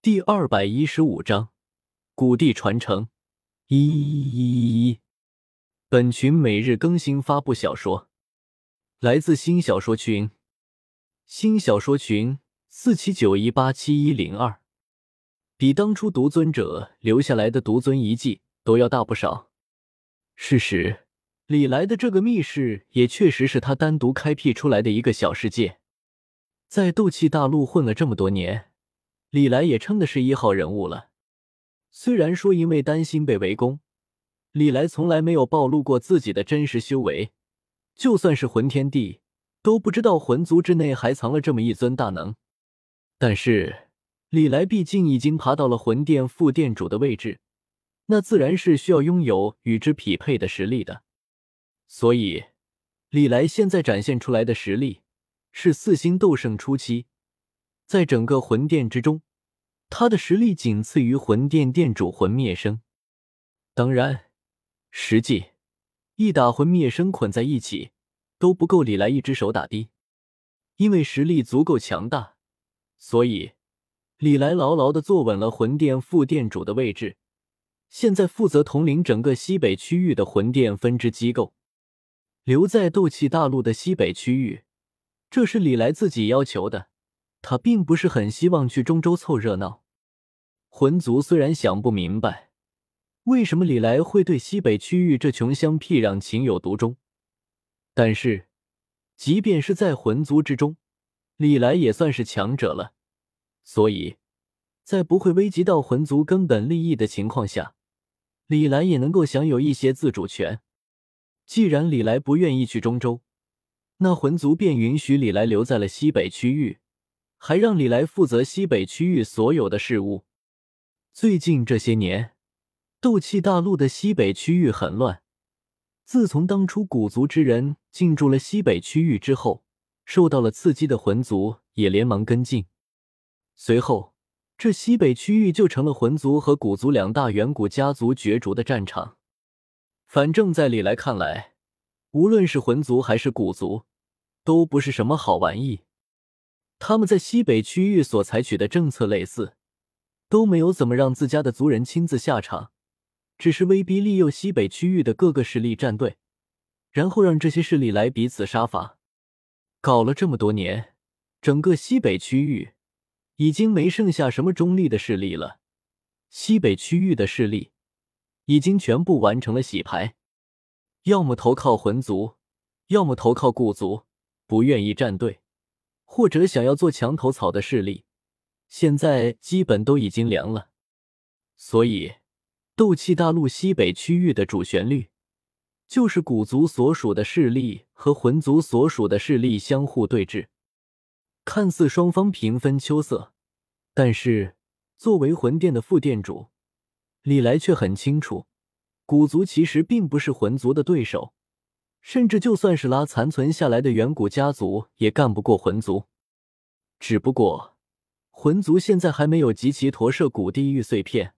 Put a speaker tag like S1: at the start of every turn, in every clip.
S1: 第二百一十五章古地传承。一一一一，本群每日更新发布小说，来自新小说群，新小说群四七九一八七一零二，比当初独尊者留下来的独尊遗迹都要大不少。事实，李来的这个密室也确实是他单独开辟出来的一个小世界，在斗气大陆混了这么多年，李来也称的是一号人物了。虽然说因为担心被围攻，李来从来没有暴露过自己的真实修为。就算是魂天帝都不知道魂族之内还藏了这么一尊大能。但是李来毕竟已经爬到了魂殿副殿主的位置，那自然是需要拥有与之匹配的实力的。所以，李来现在展现出来的实力是四星斗圣初期，在整个魂殿之中。他的实力仅次于魂殿殿主魂灭生，当然，实际一打魂灭生捆在一起都不够李来一只手打的。因为实力足够强大，所以李来牢牢的坐稳了魂殿副殿主的位置，现在负责统领整个西北区域的魂殿分支机构。留在斗气大陆的西北区域，这是李来自己要求的。他并不是很希望去中州凑热闹。魂族虽然想不明白为什么李来会对西北区域这穷乡僻壤情有独钟，但是即便是在魂族之中，李来也算是强者了。所以，在不会危及到魂族根本利益的情况下，李来也能够享有一些自主权。既然李来不愿意去中州，那魂族便允许李来留在了西北区域。还让李来负责西北区域所有的事务。最近这些年，斗气大陆的西北区域很乱。自从当初古族之人进驻了西北区域之后，受到了刺激的魂族也连忙跟进。随后，这西北区域就成了魂族和古族两大远古家族角逐的战场。反正，在李来看来，无论是魂族还是古族，都不是什么好玩意。他们在西北区域所采取的政策类似，都没有怎么让自家的族人亲自下场，只是威逼利诱西北区域的各个势力站队，然后让这些势力来彼此杀伐。搞了这么多年，整个西北区域已经没剩下什么中立的势力了。西北区域的势力已经全部完成了洗牌，要么投靠魂族，要么投靠古族，不愿意站队。或者想要做墙头草的势力，现在基本都已经凉了。所以，斗气大陆西北区域的主旋律，就是古族所属的势力和魂族所属的势力相互对峙。看似双方平分秋色，但是作为魂殿的副殿主，李来却很清楚，古族其实并不是魂族的对手。甚至就算是拉残存下来的远古家族，也干不过魂族。只不过，魂族现在还没有集齐驼舍古地狱碎片，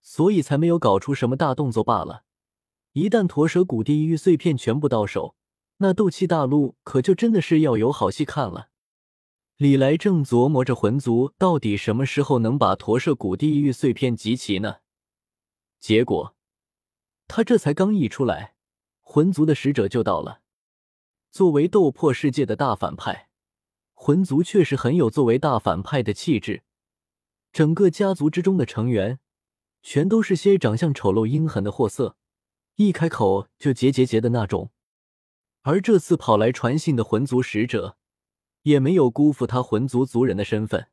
S1: 所以才没有搞出什么大动作罢了。一旦驼舍古地狱碎片全部到手，那斗气大陆可就真的是要有好戏看了。李来正琢磨着魂族到底什么时候能把驼舍古地狱碎片集齐呢？结果，他这才刚一出来。魂族的使者就到了。作为斗破世界的大反派，魂族确实很有作为大反派的气质。整个家族之中的成员，全都是些长相丑陋、阴狠的货色，一开口就结结结的那种。而这次跑来传信的魂族使者，也没有辜负他魂族族人的身份。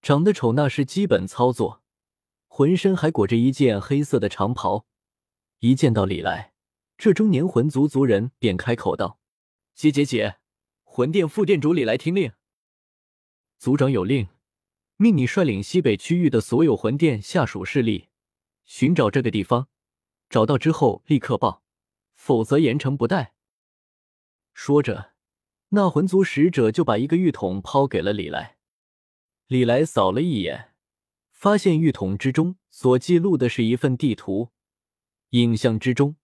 S1: 长得丑那是基本操作，浑身还裹着一件黑色的长袍。一见到李来。这中年魂族族人便开口道：“姐姐姐，魂殿副殿主李来听令。族长有令，命你率领西北区域的所有魂殿下属势力，寻找这个地方，找到之后立刻报，否则严惩不贷。”说着，那魂族使者就把一个玉筒抛给了李来。李来扫了一眼，发现玉筒之中所记录的是一份地图，影像之中。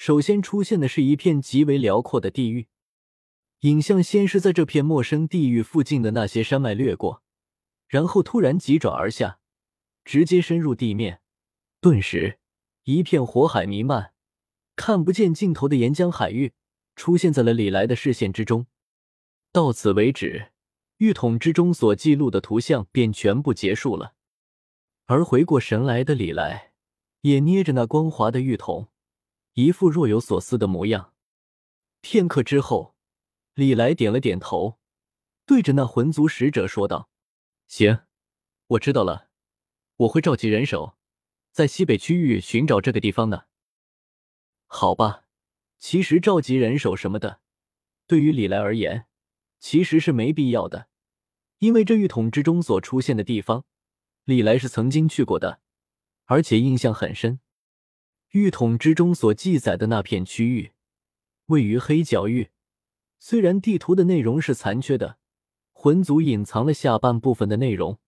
S1: 首先出现的是一片极为辽阔的地域，影像先是在这片陌生地域附近的那些山脉掠过，然后突然急转而下，直接深入地面，顿时一片火海弥漫，看不见尽头的岩浆海域出现在了李来的视线之中。到此为止，玉桶之中所记录的图像便全部结束了。而回过神来的李来，也捏着那光滑的玉桶，一副若有所思的模样。片刻之后，李来点了点头，对着那魂族使者说道：“行，我知道了，我会召集人手，在西北区域寻找这个地方的。”好吧，其实召集人手什么的，对于李来而言，其实是没必要的，因为这玉筒之中所出现的地方，李来是曾经去过的，而且印象很深。玉筒之中所记载的那片区域。位于黑角域，虽然地图的内容是残缺的，魂族隐藏了下半部分的内容，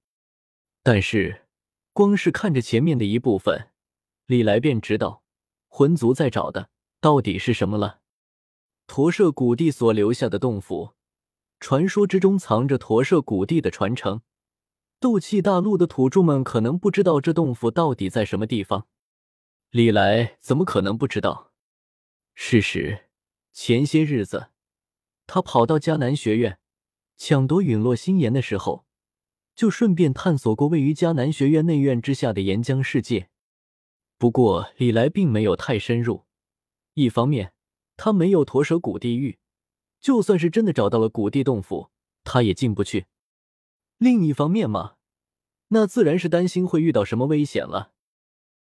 S1: 但是光是看着前面的一部分，李来便知道魂族在找的到底是什么了。驼舍古地所留下的洞府，传说之中藏着驼舍古地的传承。斗气大陆的土著们可能不知道这洞府到底在什么地方，李来怎么可能不知道？事实。前些日子，他跑到迦南学院抢夺陨落心炎的时候，就顺便探索过位于迦南学院内院之下的岩浆世界。不过李来并没有太深入，一方面他没有驼蛇古地狱，就算是真的找到了古地洞府，他也进不去；另一方面嘛，那自然是担心会遇到什么危险了。